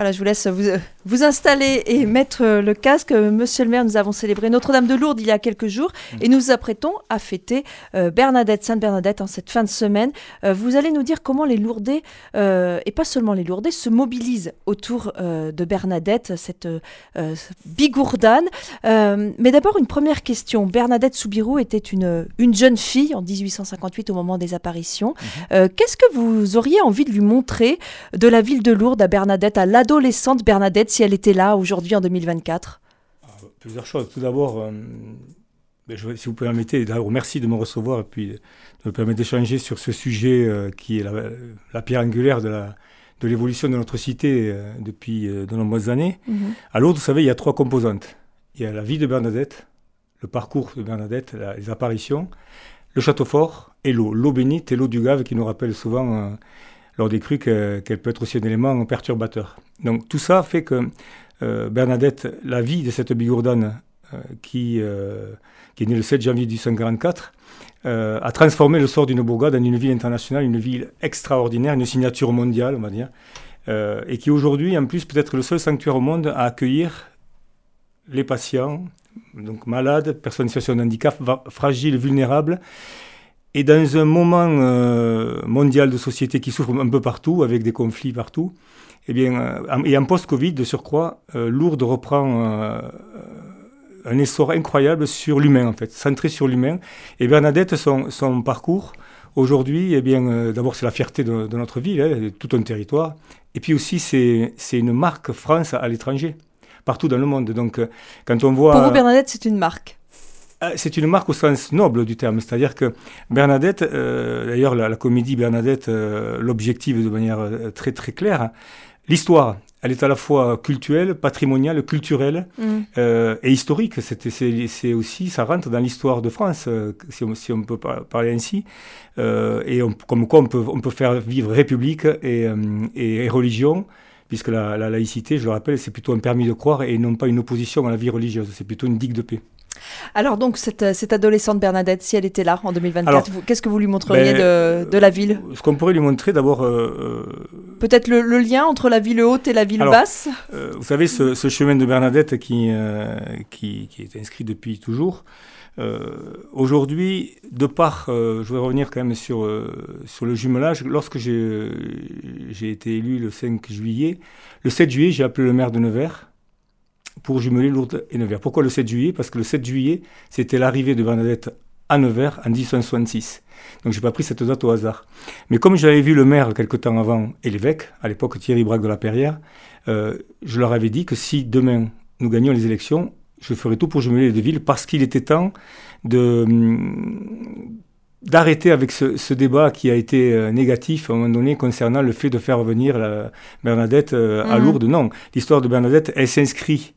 Voilà, je vous laisse vous, vous installer et mettre le casque. Monsieur le maire, nous avons célébré Notre-Dame de Lourdes il y a quelques jours et nous nous apprêtons à fêter euh, Bernadette, Sainte Bernadette en cette fin de semaine. Euh, vous allez nous dire comment les Lourdais, euh, et pas seulement les Lourdais, se mobilisent autour de Bernadette, cette bigourdane. mais d'abord, une première question. Bernadette Soubirou était une, une jeune fille en 1858 au moment des apparitions. Mhm. Qu'est-ce que vous auriez envie de lui montrer de la ville de Lourdes à Bernadette, à la adolescente Bernadette si elle était là aujourd'hui en 2024 ah, Plusieurs choses. Tout d'abord, euh, ben, si vous permettez, merci de me recevoir et puis de me permettre d'échanger sur ce sujet euh, qui est la, pierre angulaire de de l'évolution de notre cité euh, depuis de nombreuses années. À l'autre, vous savez, il y a trois composantes. Il y a la vie de Bernadette, le parcours de Bernadette, les apparitions, le château fort et l'eau. L'eau bénite et l'eau du Gave qui nous rappelle souvent lors des crues qu'elle peut être aussi un élément perturbateur. Donc tout ça fait que euh, Bernadette, la vie de cette bigourdane euh, qui, euh, qui est née le 7 janvier 1844, a transformé le sort d'une bourgade en une ville internationale, une ville extraordinaire, une signature mondiale, on va dire, et qui aujourd'hui, en plus, peut être le seul sanctuaire au monde à accueillir les patients, donc malades, personnes en situation de handicap, fragiles, vulnérables, et dans un moment euh, mondial de société qui souffre un peu partout, avec des conflits partout, eh bien, euh, et en post-Covid, de surcroît, euh, Lourdes reprend un essor incroyable sur l'humain, en fait, centré sur l'humain. Et Bernadette, son, son parcours, aujourd'hui, eh bien, d'abord, c'est la fierté de, notre ville, hein, de tout un territoire. Et puis aussi, c'est une marque France à l'étranger, partout dans le monde. Donc, quand on voit... Pour vous, Bernadette, c'est une marque? euh, c'est une marque au sens noble du terme, c'est-à-dire que Bernadette, euh, d'ailleurs la, comédie Bernadette euh, l'objective de manière très très claire, l'histoire, elle est à la fois culturelle, patrimoniale, culturelle mm. et historique. C'est aussi, ça rentre dans l'histoire de France, si on, peut parler ainsi. et comme quoi on peut, on peut faire vivre république et, et, religion puisque la, la, laïcité, je le rappelle, c'est plutôt un permis de croire et non pas une opposition à la vie religieuse, c'est plutôt une digue de paix. Alors donc cette, adolescente Bernadette, si elle était là en 2024, qu'est-ce que vous lui montreriez ben, de, la ville? Ce qu'on pourrait lui montrer d'abord... Euh, euh, Peut-être le, lien entre la ville haute et la ville basse? euh, Vous savez, ce, chemin de Bernadette qui, qui, est inscrit depuis toujours, aujourd'hui, de part, je voudrais revenir quand même sur, sur le jumelage, lorsque j'ai été élu le 5 juillet, le 7 juillet, j'ai appelé le maire de Nevers, pour jumeler Lourdes et Nevers. Pourquoi le 7 juillet? Parce que le 7 juillet, c'était l'arrivée de Bernadette à Nevers en 1866. Donc j'ai pas pris cette date au hasard. Mais comme j'avais vu le maire quelque temps avant et l'évêque, à l'époque Thierry Braque de la Perrière, euh, je leur avais dit que si demain nous gagnions les élections, je ferais tout pour jumeler les deux villes parce qu'il était temps de hum, d'arrêter avec ce, débat qui a été euh, négatif à un moment donné concernant le fait de faire revenir la Bernadette euh, à mmh. Lourdes. Non, l'histoire de Bernadette, elle s'inscrit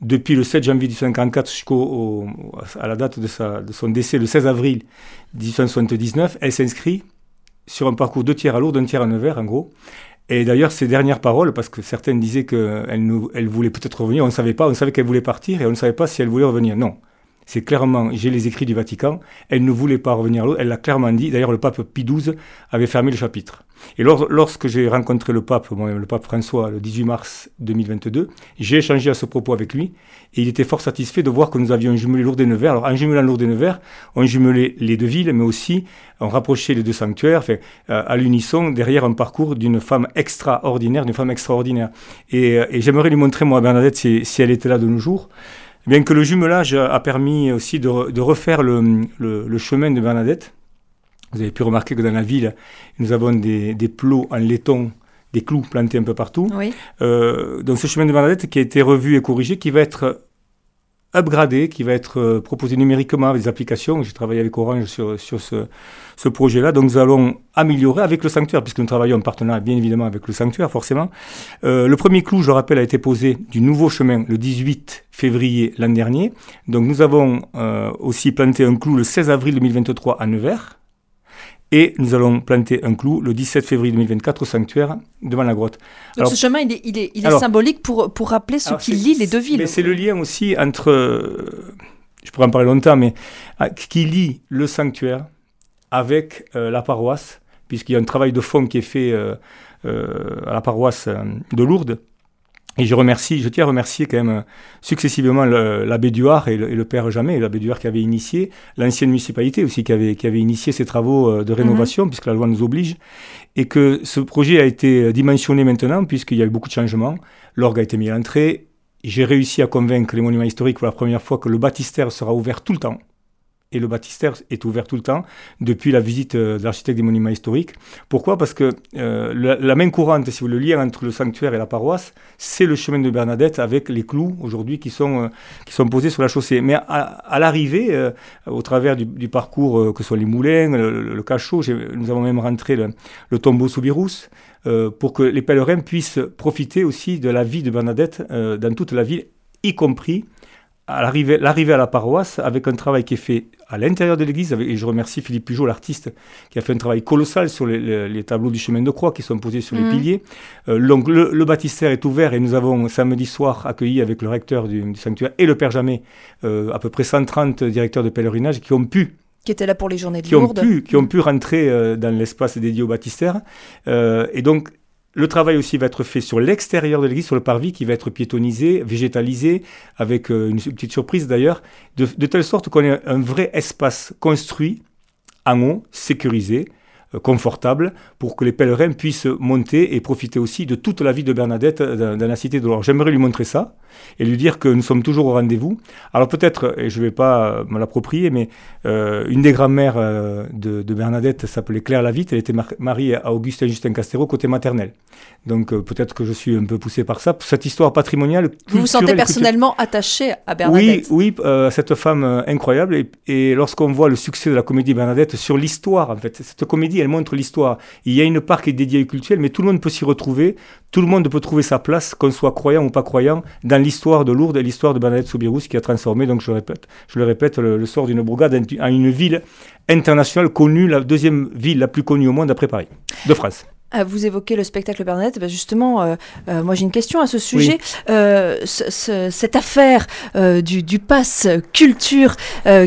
depuis le 7 janvier 1854 jusqu'à la date de, sa, de, son décès, le 16 avril 1879, elle s'inscrit sur un parcours deux tiers à Lourdes, un tiers à Nevers, en gros. Et d'ailleurs, ses dernières paroles, parce que certaines disaient qu'elle elle voulait peut-être revenir, on ne savait pas, on savait qu'elle voulait partir et on ne savait pas si elle voulait revenir. Non. C'est clairement, j'ai les écrits du Vatican, elle ne voulait pas revenir à elle l'a clairement dit. D'ailleurs, le pape Pie XII avait fermé le chapitre. Et lorsque j'ai rencontré le pape, le pape François, le 18 mars 2022, j'ai échangé à ce propos avec lui, et il était fort satisfait de voir que nous avions jumelé Lourdes et Nevers. Alors, en jumelant Lourdes et Nevers, on jumelait les deux villes, mais aussi on rapprochait les deux sanctuaires, enfin, euh, à l'unisson, derrière un parcours d'une femme extraordinaire, d'une femme extraordinaire. Et, euh, j'aimerais lui montrer, moi, Bernadette, si elle était là de nos jours, Bien que le jumelage a permis aussi de, refaire le, chemin de Bernadette. Vous avez pu remarquer que dans la ville, nous avons des, plots en laiton, des clous plantés un peu partout. Oui. Euh, donc ce chemin de Bernadette qui a été revu et corrigé, qui va être upgradé, qui va être euh, proposé numériquement avec des applications. J'ai travaillé avec Orange sur, sur ce, ce projet-là. Donc nous allons améliorer avec le sanctuaire, puisque nous travaillons en partenariat bien évidemment avec le sanctuaire, forcément. Euh, le premier clou, je le rappelle, a été posé du nouveau chemin le 18 février l'an dernier. Donc nous avons euh, aussi planté un clou le 16 avril 2023 à Nevers. Et nous allons planter un clou le 17 février 2024 au sanctuaire devant la grotte. Donc ce chemin, il est, il est, il est symbolique pour, pour rappeler ce qui lie les deux villes. Mais c'est le lien aussi entre, je pourrais en parler longtemps, mais ah, qui lie le sanctuaire avec euh, la paroisse, puisqu'il y a un travail de fond qui est fait euh, euh, à la paroisse de Lourdes, Et je remercie, je tiens à remercier quand même successivement l'abbé Duard et le, père Jamais, l'abbé Duard qui avait initié, l'ancienne municipalité aussi qui avait, qui avait initié ces travaux de rénovation, mhm. puisque la loi nous oblige, et que ce projet a été dimensionné maintenant, puisqu'il y a eu beaucoup de changements. L'orgue a été mis à l'entrée. J'ai réussi à convaincre les monuments historiques pour la première fois que le baptistère sera ouvert tout le temps et le baptistère est ouvert tout le temps depuis la visite euh, de l'architecte des monuments historiques. Pourquoi? Parce que euh, la, main courante, si vous le lire entre le sanctuaire et la paroisse, c'est le chemin de Bernadette avec les clous aujourd'hui qui sont, euh, qui sont posés sur la chaussée. Mais à, l'arrivée, au travers du, parcours, que ce soit les moulins, le, cachot, nous avons même rentré le, tombeau sous virus, pour que les pèlerins puissent profiter aussi de la vie de Bernadette dans toute la ville, y compris à l'arrivée, l'arrivée à la paroisse avec un travail qui est fait à l'intérieur de l'église. Et je remercie Philippe Pujol, l'artiste, qui a fait un travail colossal sur les, tableaux du chemin de croix qui sont posés sur les mhm. piliers. Euh, le, baptistère est ouvert et nous avons samedi soir accueilli avec le recteur du, sanctuaire et le Père Jamais euh, à peu près 130 directeurs de pèlerinage qui ont pu qui étaient là pour les journées de qui Ont pu, qui ont pu rentrer euh, dans l'espace dédié au baptistère. et donc, le travail aussi va être fait sur l'extérieur de l'église, sur le parvis qui va être piétonisé, végétalisé, avec euh, une petite surprise d'ailleurs, de, telle sorte qu'on ait un vrai espace construit en sécurisé, confortable pour que les pèlerins puissent monter et profiter aussi de toute la vie de Bernadette dans, la cité de l'Or. J'aimerais lui montrer ça et lui dire que nous sommes toujours au rendez-vous. Alors peut-être, et je ne vais pas me l'approprier, mais euh, une des grand-mères euh, de, Bernadette s'appelait Claire Lavitte, elle était mariée à Augustin Justin Castero côté maternel. Donc peut-être que je suis un peu poussé par ça. Cette histoire patrimoniale. Vous vous sentez personnellement attaché à Bernadette? Oui, oui cette femme incroyable. Et, et lorsqu'on voit le succès de la comédie Bernadette sur l'histoire, en fait, cette comédie, elle montre l'histoire. Il y a une part qui est dédiée au culturel, mais tout le monde peut s'y retrouver. Tout le monde peut trouver sa place, qu'on soit croyant ou pas croyant, dans l'histoire de Lourdes et l'histoire de Bernadette Soubirous qui a transformé, donc je le répète, je le, répète, le, sort d'une bourgade en une ville internationale connue, la deuxième ville la plus connue au monde après Paris, de France. Vous évoquez le spectacle Bernadette. Bah, justement, euh, euh, moi j'ai une question à ce sujet. Euh, cette affaire du, du pass culture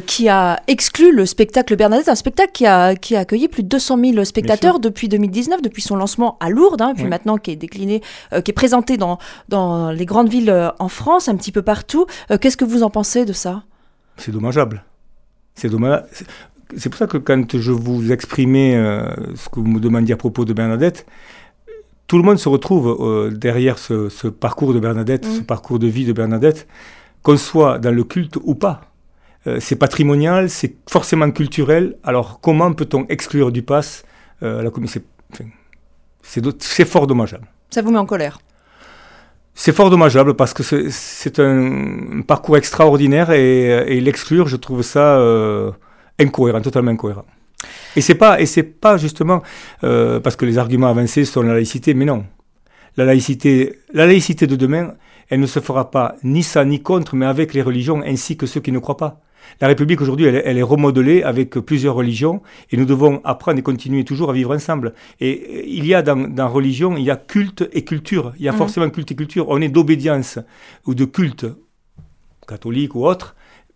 qui a exclu le spectacle Bernadette, un spectacle qui a, qui a accueilli plus de 200 000 spectateurs depuis 2019, depuis son lancement à Lourdes, hein, puis maintenant qui est décliné, qui est présenté dans, dans les grandes villes en France, un petit peu partout. Qu'est-ce que vous en pensez de ça? C'est dommageable. C'est dommage c'est pour ça que quand je vous exprimais euh, ce que vous me demandiez à propos de Bernadette, tout le monde se retrouve euh, derrière ce, parcours de Bernadette, ce mm. parcours de vie de Bernadette, qu'on soit dans le culte ou pas. Euh, c'est patrimonial, c'est forcément culturel. Alors comment peut-on exclure du pass la commission C'est fort dommageable. Ça vous met en colère? C'est fort dommageable parce que c'est un parcours extraordinaire et, l'exclure, je trouve ça incohérent, totalement incohérent. Et c'est pas, et c'est pas justement euh, parce que les arguments avancés sont la laïcité, mais non. La laïcité, la laïcité de demain, elle ne se fera pas ni ça ni contre, mais avec les religions ainsi que ceux qui ne croient pas. La République aujourd'hui, elle, est remodelée avec plusieurs religions et nous devons apprendre et continuer toujours à vivre ensemble. Et il y a dans, dans religion, il y a culte et culture. Il y a mmh. forcément culte et culture. On est d'obédience ou de culte, catholique ou autre,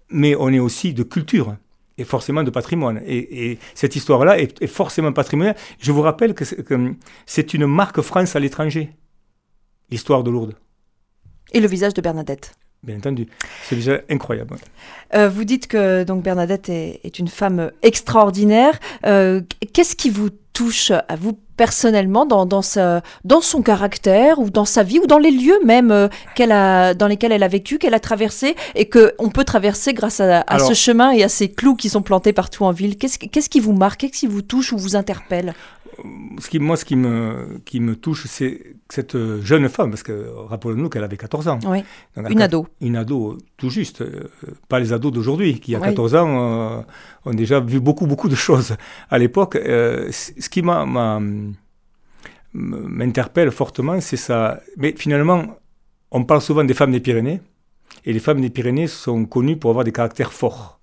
mais on est aussi de culture et forcément de patrimoine. Et, cette histoire-là est, forcément patrimoniale. Je vous rappelle que c'est une marque France à l'étranger, l'histoire de Lourdes. Et le visage de Bernadette. Bien entendu, c'est déjà incroyable. Euh, vous dites que donc Bernadette est, une femme extraordinaire. Euh, qu'est-ce qui vous touche à vous personnellement dans, dans, dans son caractère ou dans sa vie ou dans les lieux même euh, qu'elle a, dans lesquels elle a vécu, qu'elle a traversé et qu'on peut traverser grâce à, ce chemin et à ces clous qui sont plantés partout en ville? Qu'est-ce qu'est-ce qui vous marque? Qu'est-ce qui vous touche ou vous interpelle? Ce qui, moi, ce qui me, qui me touche, c'est cette jeune femme, parce que rappelons-nous qu'elle avait 14 ans. Oui. une ado. Une ado, tout juste. Euh, pas les ados d'aujourd'hui, qui, à 14 ans, euh, ont déjà vu beaucoup, beaucoup de choses. À l'époque, euh, ce qui m'interpelle fortement, c'est ça. Mais finalement, on parle souvent des femmes des Pyrénées, et les femmes des Pyrénées sont connues pour avoir des caractères forts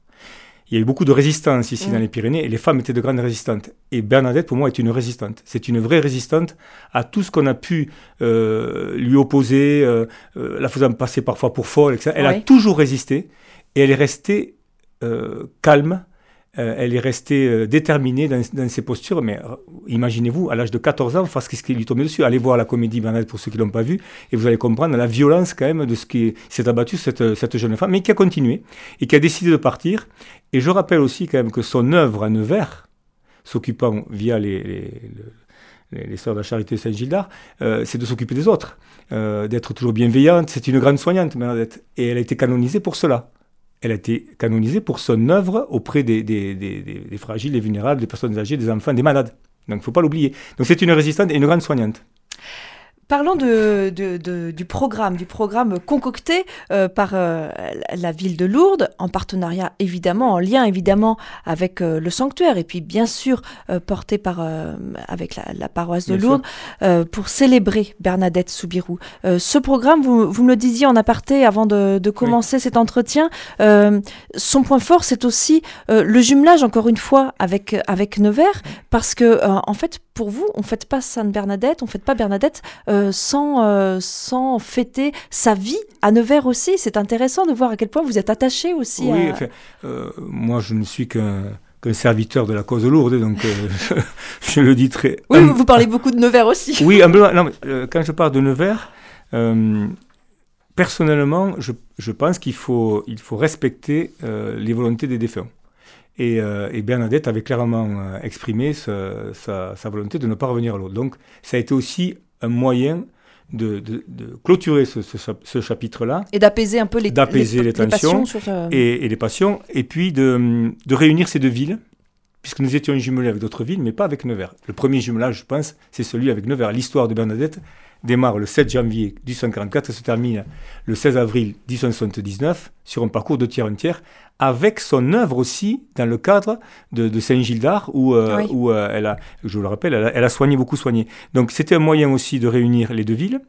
il y a eu beaucoup de résistance ici dans mm. les Pyrénées et les femmes étaient de grandes résistantes. Et Bernadette, pour moi, est une résistante. C'est une vraie résistante à tout ce qu'on a pu euh, lui opposer, euh, euh, la faisant passer parfois pour folle, etc. Elle a toujours résisté et elle est restée calme, euh, elle est restée euh, déterminée dans, ses postures. Mais imaginez-vous, à l'âge de 14 ans, face à ce qui lui tombait dessus? Allez voir la comédie Bernadette pour ceux qui ne l'ont pas vue, et vous allez comprendre la violence quand même de ce qui s'est abattu cette, cette jeune femme, mais qui a continué et qui a décidé de partir. Et je rappelle aussi quand même que son œuvre à Nevers, s'occupant via les, les, les, sœurs de la charité Saint-Gildard, c'est de s'occuper des autres, d'être toujours bienveillante. C'est une grande soignante, Bernadette. Et elle a été canonisée pour cela elle a été canonisée pour son œuvre auprès des, des, des, fragiles, des vulnérables, des personnes âgées, des enfants, des malades. Donc il ne faut pas l'oublier. Donc c'est une résistante et une grande soignante. Parlons de, du programme, du programme concocté euh, par euh, la ville de Lourdes, en partenariat évidemment, en lien évidemment avec euh, le sanctuaire, et puis bien sûr porté par avec la, paroisse de Lourdes pour célébrer Bernadette Soubirou. ce programme, vous, vous, me le disiez en aparté avant de, commencer cet entretien, son point fort, c'est aussi le jumelage encore une fois avec avec Nevers, parce que en fait pour vous, on ne fête pas Sainte Bernadette, on fête pas Bernadette euh, sans, euh, sans fêter sa vie à Nevers aussi. C'est intéressant de voir à quel point vous êtes attaché aussi. Oui, euh, moi je ne suis qu'un serviteur de la cause lourde, donc je, le dis très... Oui, vous parlez beaucoup de Nevers aussi. oui, non, quand je parle de Nevers, personnellement, je, je pense qu'il faut, il faut respecter les volontés des défunts. Euh, et, Bernadette avait clairement euh, exprimé sa, volonté de ne pas revenir à l'autre. Donc ça a été aussi un moyen de, clôturer ce, chapitre-là. Et d'apaiser un peu les, tensions et, les passions, et puis de, réunir ces deux villes, puisque nous étions jumelés avec d'autres villes, mais pas avec Nevers. Le premier jumelage, je pense, c'est celui avec Nevers. L'histoire de Bernadette démarre le 7 janvier 1844 et se termine le 16 avril 1879 sur un parcours de tiers en tiers, avec son œuvre aussi dans le cadre de, Saint-Gildard, où, euh, où euh, elle a, je le rappelle, elle a, soigné, beaucoup soigné. Donc c'était un moyen aussi de réunir les deux villes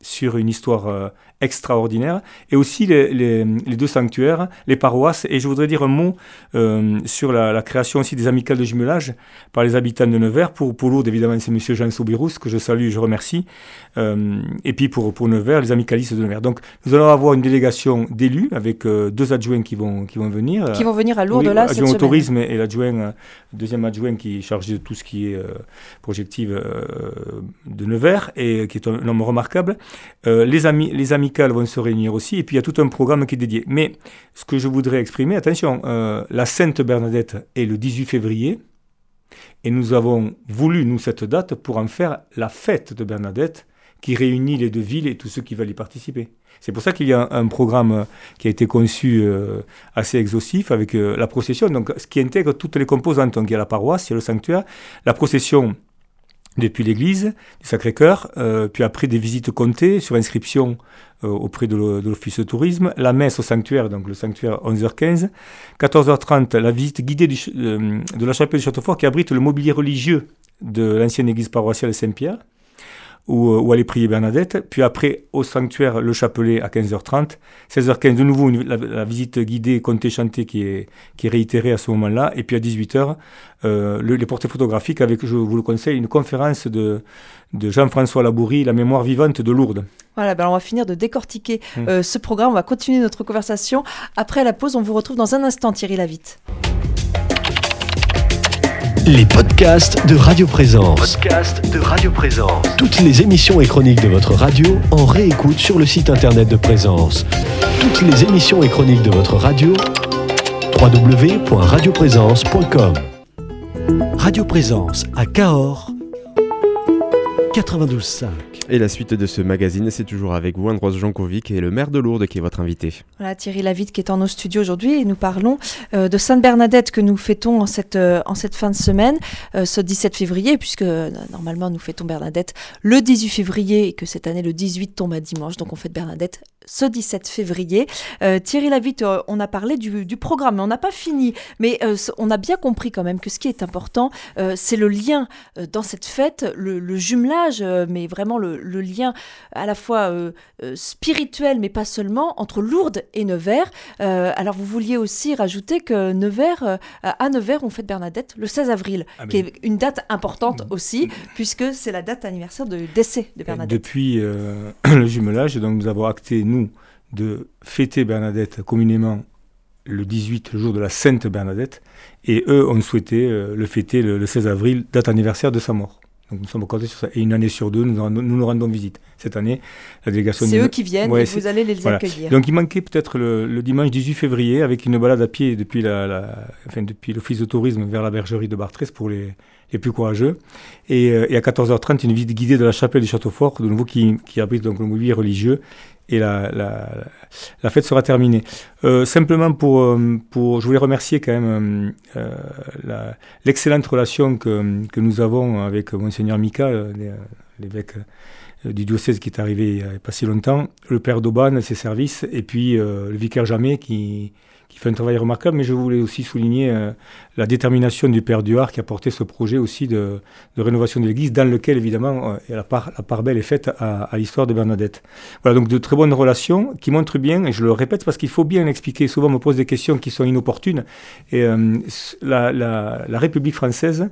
sur une histoire euh, extraordinaire, et aussi les, deux sanctuaires, les paroisses. Et je voudrais dire un mot euh, sur la, création aussi des amicales de jumelage par les habitants de Nevers. Pour, pour Lourdes, évidemment, c'est M. Jean Soubirous, que je salue et je remercie. Euh, et puis pour, pour Nevers, les amicalistes de Nevers. Donc nous allons avoir une délégation d'élus avec euh, deux adjoints qui vont, qui vont venir. Qui vont venir à Lourdes là cette semaine. au tourisme et l'adjoint, deuxième adjoint qui est chargé de tout ce qui est projective de Nevers et qui est un, homme remarquable. les, amis, les vont se réunir aussi, et puis il y a tout un programme qui est dédié. Mais ce que je voudrais exprimer, attention, euh, la Sainte Bernadette est le 18 février, et nous avons voulu, nous, cette date pour en faire la fête de Bernadette, qui réunit les deux villes et tous ceux qui veulent y participer. C'est pour ça qu'il y a un, programme qui a été conçu euh, assez exhaustif avec euh, la procession, donc ce qui intègre toutes les composantes. Donc il y a la paroisse, il y a le sanctuaire, la procession depuis l'église du Sacré-Cœur, euh, puis après des visites comptées sur inscription euh, auprès de l'office de tourisme, la messe au sanctuaire, donc le sanctuaire 11h15, 14h30 la visite guidée euh, de la chapelle de Châteaufort qui abrite le mobilier religieux de l'ancienne église paroissiale Saint-Pierre, où, euh, où, aller prier Bernadette. Puis après, au sanctuaire, le chapelet à 15h30. 16h15, de nouveau, la, visite guidée, comptée, chantée qui est, qui est réitérée à ce moment-là. Et puis à 18h, euh, les portraits photographiques avec, je vous le conseille, une conférence de, de Jean-François Labourie, La mémoire vivante de Lourdes. Voilà, ben on va finir de décortiquer hum. euh, ce programme. On va continuer notre conversation. Après la pause, on vous retrouve dans un instant, Thierry Lavitte. Les podcasts de Radio Présence. Podcasts de Radio Présence. Toutes les émissions et chroniques de votre radio en réécoute sur le site internet de Présence. Toutes les émissions et chroniques de votre radio www.radioprésence.com. Radio Présence à Cahors 92.5. Et la suite de ce magazine, c'est toujours avec vous, Andros Jankovic et le maire de Lourdes qui est votre invité. Voilà, Thierry Lavitte qui est en nos studios aujourd'hui et nous parlons euh, de Sainte-Bernadette que nous fêtons en cette, euh, en cette fin de semaine, euh, ce 17 février, puisque normalement nous fêtons Bernadette le 18 février et que cette année le 18 tombe à dimanche, donc on fête Bernadette ce 17 février. Thierry Lavitte, on a parlé du, du programme, mais on n'a pas fini, mais on a bien compris quand même que ce qui est important, c'est le lien dans cette fête, le, le jumelage, mais vraiment le, le, lien à la fois euh, euh, spirituel, mais pas seulement, entre Lourdes et Nevers. Euh, alors vous vouliez aussi rajouter que Nevers, à Nevers, on fête Bernadette le 16 avril, ah, qui est une date importante mm. aussi, mm. puisque c'est la date anniversaire de décès de Bernadette. Depuis le jumelage, donc nous avons acté, nous, de fêter Bernadette communément le 18, le jour de la Sainte Bernadette, et eux ont souhaité le fêter le, 16 avril, date anniversaire de sa mort. Donc nous sommes comptés sur ça. Et une année sur deux, nous nous, nous rendons visite. Cette année, la délégation... C'est eux qui viennent et vous allez les accueillir. Donc il manquait peut-être le, dimanche 18 février avec une balade à pied depuis l'office de tourisme vers la bergerie de Bartrès pour les, les plus courageux. Et, euh, à 14h30, une visite guidée de la chapelle du Château Fort, de nouveau qui, qui abrite donc le mobilier religieux. Et la, la, fête sera terminée. Euh, simplement pour, euh, pour, je voulais remercier quand même l'excellente relation que, que nous avons avec monseigneur Mika, l'évêque du diocèse qui est arrivé il n'y a pas si longtemps, le père d'Auban, ses services, et puis le vicaire Jamais qui, qui fait un travail remarquable, mais je voulais aussi souligner euh, la détermination du Père Duard qui a porté ce projet aussi de, rénovation de l'Église, dans lequel évidemment euh, la, part, belle est faite à, l'histoire de Bernadette. Voilà, donc de très bonnes relations qui montrent bien, et je le répète parce qu'il faut bien l'expliquer, souvent on me pose des questions qui sont inopportunes, et euh, la République française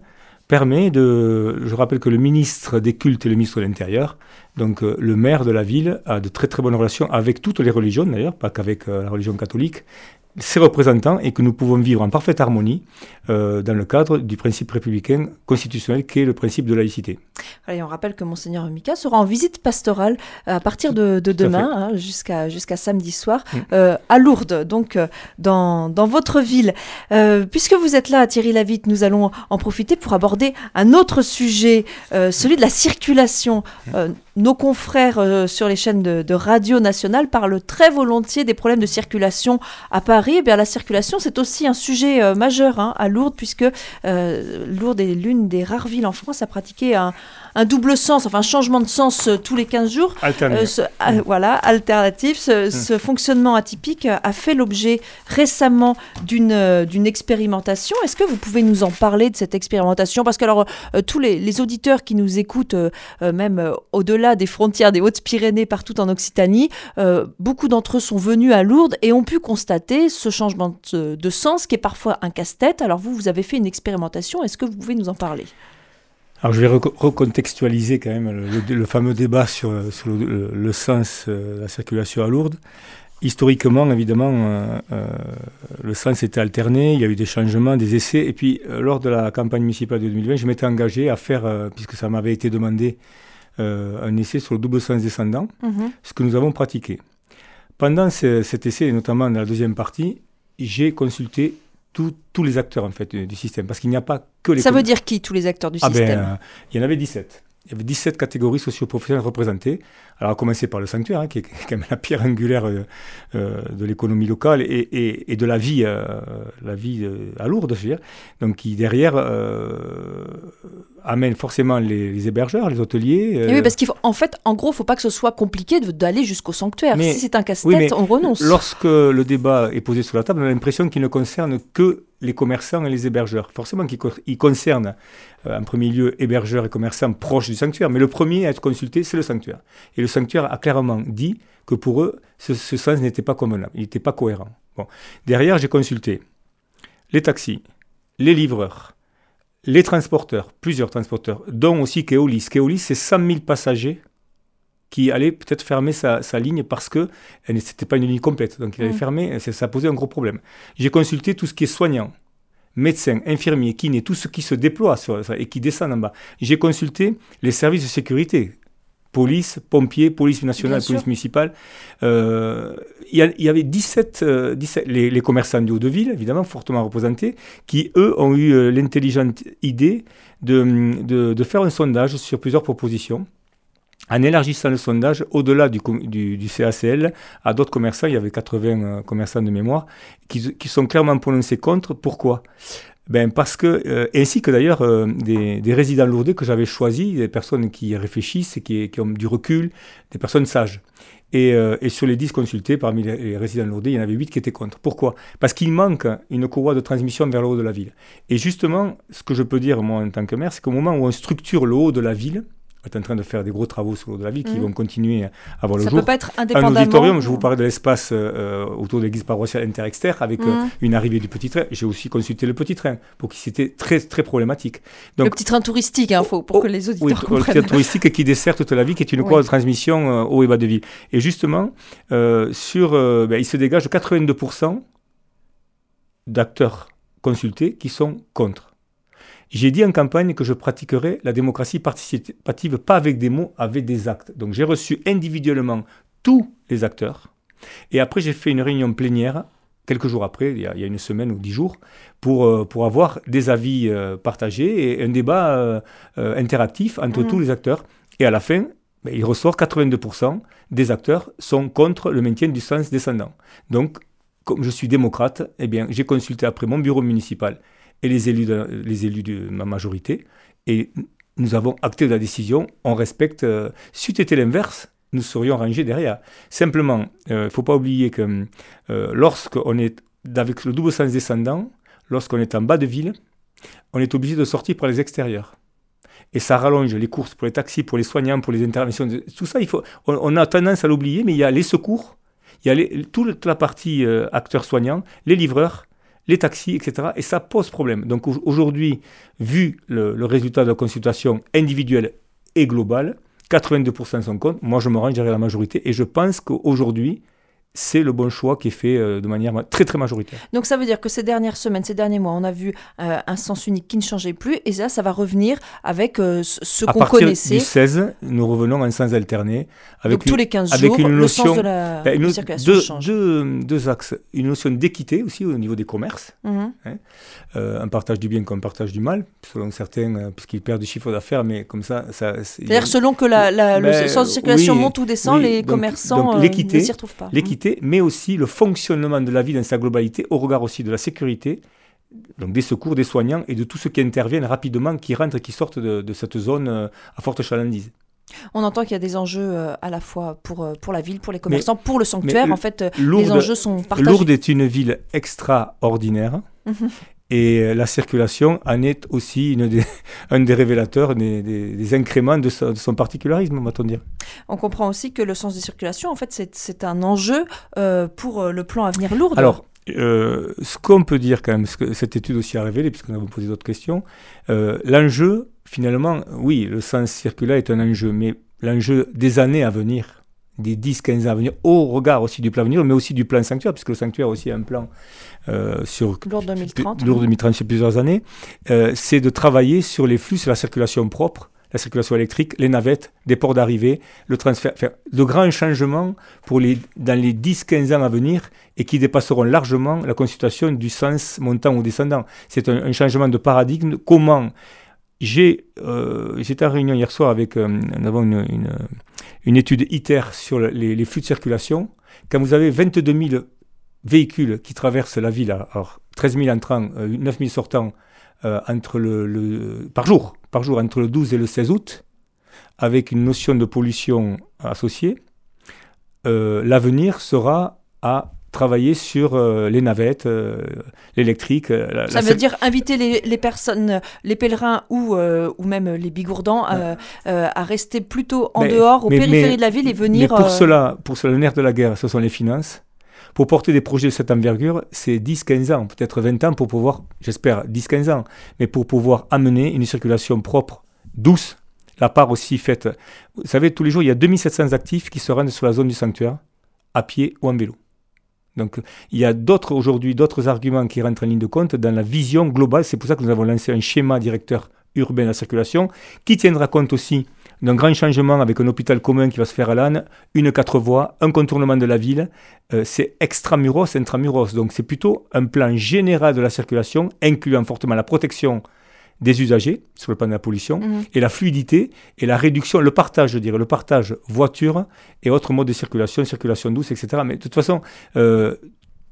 permet de... Je rappelle que le ministre des cultes et le ministre de l'Intérieur, donc le maire de la ville, a de très très bonnes relations avec toutes les religions d'ailleurs, pas qu'avec la religion catholique, ses représentants et que nous pouvons vivre en parfaite harmonie euh, dans le cadre du principe républicain constitutionnel qui est le principe de laïcité. Et on rappelle que Monseigneur Mika sera en visite pastorale à partir de, demain hein, jusqu'à jusqu'à samedi soir mm. euh, à Lourdes, donc euh, dans, dans votre ville. puisque vous êtes là, Thierry Lavitte, nous allons en profiter pour aborder un autre sujet, celui de la circulation. Nos confrères euh, sur les chaînes de, radio nationale parlent très volontiers des problèmes de circulation à Paris. Et eh bien, la circulation, c'est aussi un sujet euh, majeur hein, à Lourdes, puisque euh, Lourdes est l'une des rares villes en France à pratiquer un, un double sens, enfin un changement de sens tous les 15 jours. Alternatif. Euh, mm. Voilà, alternatif. Ce, mm. fonctionnement atypique a fait l'objet récemment d'une d'une expérimentation. Est-ce que vous pouvez nous en parler de cette expérimentation? Parce que alors, tous les, les, auditeurs qui nous écoutent, même au-delà des frontières des Hautes-Pyrénées, partout en Occitanie, beaucoup d'entre eux sont venus à Lourdes et ont pu constater ce changement de, sens qui est parfois un casse-tête. Alors vous, vous avez fait une expérimentation. Est-ce que vous pouvez nous en parler? Alors je vais recontextualiser quand même le, fameux débat sur, le, sens euh, de la circulation à Lourdes. Historiquement, évidemment, euh, euh, le sens était alterné, il y a eu des changements, des essais. Et puis, lors de la campagne municipale de 2020, je m'étais engagé à faire, puisque ça m'avait été demandé, un essai sur le double sens descendant, mhm. ce que nous avons pratiqué. Pendant cet essai, et notamment dans la deuxième partie, j'ai consulté tous les acteurs en fait du, système, parce qu'il n'y a pas que les... Ça veut dire qui, tous les acteurs du ah ben, système? euh, Il y en avait 17. Il y avait 17 catégories socio-professionnelles représentées. Alors, à commencer par le sanctuaire, hein, qui est quand même la pierre angulaire euh, euh, de l'économie locale et, et, de la vie, la vie à Lourdes, je veux dire. Donc, qui derrière amène forcément les, hébergeurs, les hôteliers. oui, parce qu'en fait, en gros, il ne faut pas que ce soit compliqué d'aller jusqu'au sanctuaire. si c'est un casse-tête, on renonce. Lorsque le débat est posé sur la table, on a l'impression qu'il ne concerne que les commerçants et les hébergeurs. Forcément qu'il concerne euh, en premier lieu hébergeurs et commerçants proches du sanctuaire, mais le premier à être consulté, c'est le sanctuaire. Et le sanctuaire a clairement dit que pour eux, ce, sens n'était pas convenable, il n'était pas cohérent. Bon. Derrière, j'ai consulté les taxis, les livreurs, les transporteurs, plusieurs transporteurs, dont aussi Keolis. Keolis, c'est 100 000 passagers qui allaient peut-être fermer sa, ligne parce que n'était pas une ligne complète. Donc il allait mm. fermer, ça, posait un gros problème. J'ai consulté tout ce qui est soignant, médecins, infirmiers, kinés, tout ce qui se déploie sur, et qui descend en bas. J'ai consulté les services de sécurité, police, pompiers, police nationale, police municipale. Euh, il y, avait 17, 17 euh, les, commerçants du Haut-de-Ville, évidemment, fortement représentés, qui, eux, ont eu euh, l'intelligente idée de, de, de, faire un sondage sur plusieurs propositions. En élargissant le sondage au-delà du, CACL à d'autres commerçants, il y avait 80 commerçants de mémoire, qui, sont clairement prononcés contre. Pourquoi? Ben parce que, euh, ainsi que d'ailleurs euh, des, résidents lourdés que j'avais choisis, des personnes qui réfléchissent, qui, qui ont du recul, des personnes sages. Et, euh, et sur les 10 consultés, parmi les, résidents lourdés, il y en avait 8 qui étaient contre. Pourquoi? Parce qu'il manque une courroie de transmission vers le haut de la ville. Et justement, ce que je peux dire, moi, en tant que maire, c'est qu'au moment où on structure le haut de la ville, est en train de faire des gros travaux sur l'eau de la ville qui mmh. vont continuer à avoir le jour. Ça peut pas être indépendamment. Un auditorium, je vous parlais de l'espace euh, autour de l'église paroissiale inter-exter avec euh, mmh. une arrivée du petit train. J'ai aussi consulté le petit train pour qui c'était très très problématique. Donc, le petit train touristique, hein, faut, pour que les auditeurs oui, comprennent. Le petit train touristique qui dessert toute la ville, qui est une oui. de transmission euh, haut et bas de ville. Et justement, sur, ben, il se dégage 82% d'acteurs consultés qui sont contre. J'ai dit en campagne que je pratiquerais la démocratie participative pas avec des mots, avec des actes. Donc j'ai reçu individuellement tous les acteurs. Et après, j'ai fait une réunion plénière, quelques jours après, il y a, une semaine ou dix jours, pour, euh, pour avoir des avis euh, partagés et un débat euh, interactif entre mmh. tous les acteurs. Et à la fin, ben, il ressort 82% des acteurs sont contre le maintien du sens descendant. Donc, comme je suis démocrate, eh bien, j'ai consulté après mon bureau municipal et les élus de, les élus de ma majorité. Et nous avons acté de la décision. On respecte. Euh, si c'était l'inverse, nous serions rangés derrière. Simplement, il euh, ne faut pas oublier que euh, lorsqu'on est avec le double sens descendant, lorsqu'on est en bas de ville, on est obligé de sortir par les extérieurs. Et ça rallonge les courses pour les taxis, pour les soignants, pour les interventions. Tout ça, il faut, on, a tendance à l'oublier, mais il y a les secours, il y a toute la partie acteurs soignants, les livreurs, les taxis, etc. Et ça pose problème. Donc aujourd'hui, vu le, résultat de la consultation individuelle et globale, 82% sont contre. Moi, je me range derrière la majorité. Et je pense qu'aujourd'hui, c'est le bon choix qui est fait euh, de manière très très majoritaire. Donc ça veut dire que ces dernières semaines, ces derniers mois, on a vu euh, un sens unique qui ne changeait plus et là ça va revenir avec euh, ce qu'on connaissait. Du 16, nous revenons en sens alterné. Avec Donc tous les 15 jours, une le sens de la ben, circulation deux, change. Deux, axes. Une notion d'équité aussi au niveau des commerces. Hein. un partage du bien comme un partage du mal, selon certains, puisqu'ils perdent du chiffre d'affaires, mais comme ça... ça C'est-à-dire selon que la, le ben, sens de circulation monte ou descend, les commerçants ne s'y retrouvent pas. L'équité mais aussi le fonctionnement de la vie dans sa globalité, au regard aussi de la sécurité, donc des secours, des soignants et de tous ceux qui interviennent rapidement, qui rentrent et qui sortent de, cette zone euh, à forte chalandise. On entend qu'il y a des enjeux euh, à la fois pour, euh, pour la ville, pour les commerçants, pour le sanctuaire. en fait, les enjeux sont partagés. Lourdes est une ville extraordinaire. Mhm. Et la circulation en est aussi une des, un des révélateurs, des, des, incréments de, son particularisme, va-t-on dire. On comprend aussi que le sens de circulation, en fait, c'est un enjeu euh, pour euh, le plan à venir lourd. Alors, euh, ce qu'on peut dire quand même, ce que cette étude aussi a révélé, puisque nous avons posé d'autres questions, l'enjeu, finalement, oui, le sens circulaire est un enjeu, mais l'enjeu des années à venir, des 10-15 ans à venir, au regard aussi du plan à venir, mais aussi du plan sanctuaire, puisque le sanctuaire aussi a un plan euh, sur Lourd 2030, Lourd 2030 sur plusieurs années, euh, c'est de travailler sur les flux, sur la circulation propre, la circulation électrique, les navettes, des ports d'arrivée, le transfert, faire de grands changements pour les, dans les 10-15 ans à venir et qui dépasseront largement la consultation du sens montant ou descendant. C'est un, changement de paradigme. Comment? J'ai, euh, j'étais en réunion hier soir avec, euh, nous avons une, une, une, étude ITER sur les, flux de circulation. Quand vous avez 22 000 véhicules qui traversent la ville, alors 13 000 entrants, 9 euh, 000 sortants euh, entre le, par jour, par jour, entre le 12 et le 16 août, avec une notion de pollution associée, euh, l'avenir sera à travailler sur les navettes, l'électrique. Ça veut dire inviter les, personnes, les pèlerins ou, ou même les bigourdans à rester plutôt en dehors, aux périphéries de la ville et venir... Mais pour cela, pour cela, le nerf de la guerre, ce sont les finances. Pour porter des projets de cette envergure, c'est 10-15 ans, peut-être 20 ans pour pouvoir, j'espère 10-15 ans, mais pour pouvoir amener une circulation propre, douce, la part aussi faite. Vous savez, tous les jours, il y a 2700 actifs qui se rendent sur la zone du sanctuaire, à pied ou en vélo. Donc il y a d'autres aujourd'hui, d'autres arguments qui rentrent en ligne de compte dans la vision globale. C'est pour ça que nous avons lancé un schéma directeur urbain de la circulation qui tiendra compte aussi d'un grand changement avec un hôpital commun qui va se faire à l'âne, une quatre voies, un contournement de la ville. Euh, c'est extramuros, intramuros. Donc c'est plutôt un plan général de la circulation, incluant fortement la protection des usagers sur le plan de la pollution mhm. et la fluidité et la réduction, le partage, je dirais, le partage voiture et autres modes de circulation, circulation douce, etc. Mais de toute façon, euh,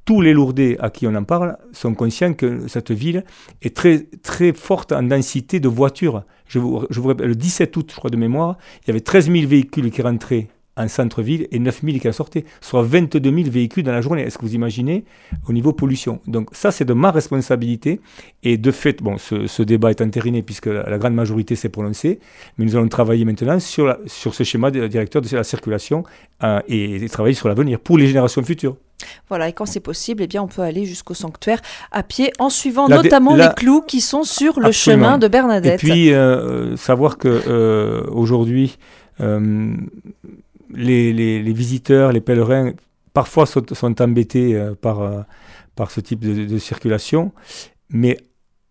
tous les Lourdais à qui on en parle sont conscients que cette ville est très, très forte en densité de voitures. Je vous, je vous le 17 août, je crois de mémoire, il y avait 13 000 véhicules qui rentraient en centre-ville et 9 000 qui en sortaient, soit 22 000 véhicules dans la journée. Est-ce que vous imaginez au niveau pollution? Donc ça, c'est de ma responsabilité. Et de fait, bon, ce, débat est entériné puisque la, grande majorité s'est prononcée, mais nous allons travailler maintenant sur, sur ce schéma de, directeur de la circulation euh, et travailler sur l'avenir pour les générations futures. Voilà, et quand c'est possible, eh bien, on peut aller jusqu'au sanctuaire à pied en suivant notamment les clous qui sont sur le chemin de Bernadette. Et puis, euh, savoir que euh, aujourd'hui, euh, les, les, visiteurs, les pèlerins parfois sont, sont embêtés par, par ce type de, de, circulation, mais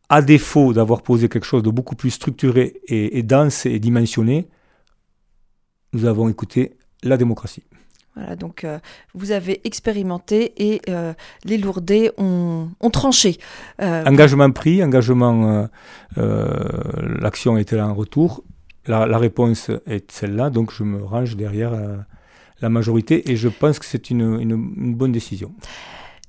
à défaut d'avoir posé quelque chose de beaucoup plus structuré et, et dense et dimensionné, nous avons écouté la démocratie. Voilà, donc euh, vous avez expérimenté et euh, les Lourdais ont, ont tranché. Euh, engagement pris, engagement, l'action était là en retour. La, réponse est celle-là, donc je me range derrière la majorité et je pense que c'est une bonne décision.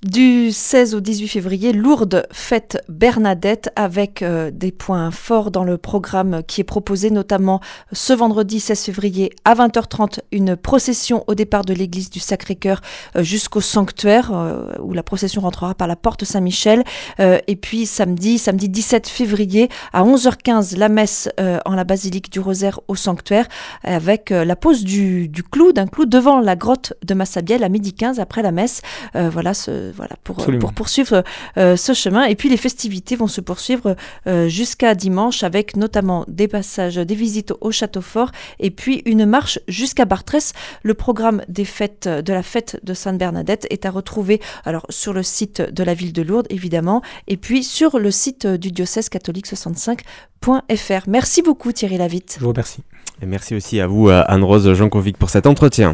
Du 16 au 18 février, Lourdes fête Bernadette avec euh, des points forts dans le programme qui est proposé, notamment ce vendredi 16 février à 20h30, une procession au départ de l'église du Sacré-Cœur euh, jusqu'au sanctuaire, euh, où la procession rentrera par la porte Saint-Michel. et puis samedi, samedi 17 février à 11h15, la messe en la basilique du Rosaire au sanctuaire, avec la pose du, du clou, d'un clou devant la grotte de Massabielle à midi 15 après la messe. voilà ce voilà, pour, pour poursuivre euh, ce chemin. Et puis les festivités vont se poursuivre euh, jusqu'à dimanche avec notamment des passages, des visites au château fort et puis une marche jusqu'à Bartrès. Le programme des fêtes de la fête de Sainte-Bernadette est à retrouver alors sur le site de la ville de Lourdes évidemment et puis sur le site du diocèse catholique 65.fr. Merci beaucoup Thierry Lavitte. Je vous remercie. Et merci aussi à vous Anne-Rose Jankovic pour cet entretien.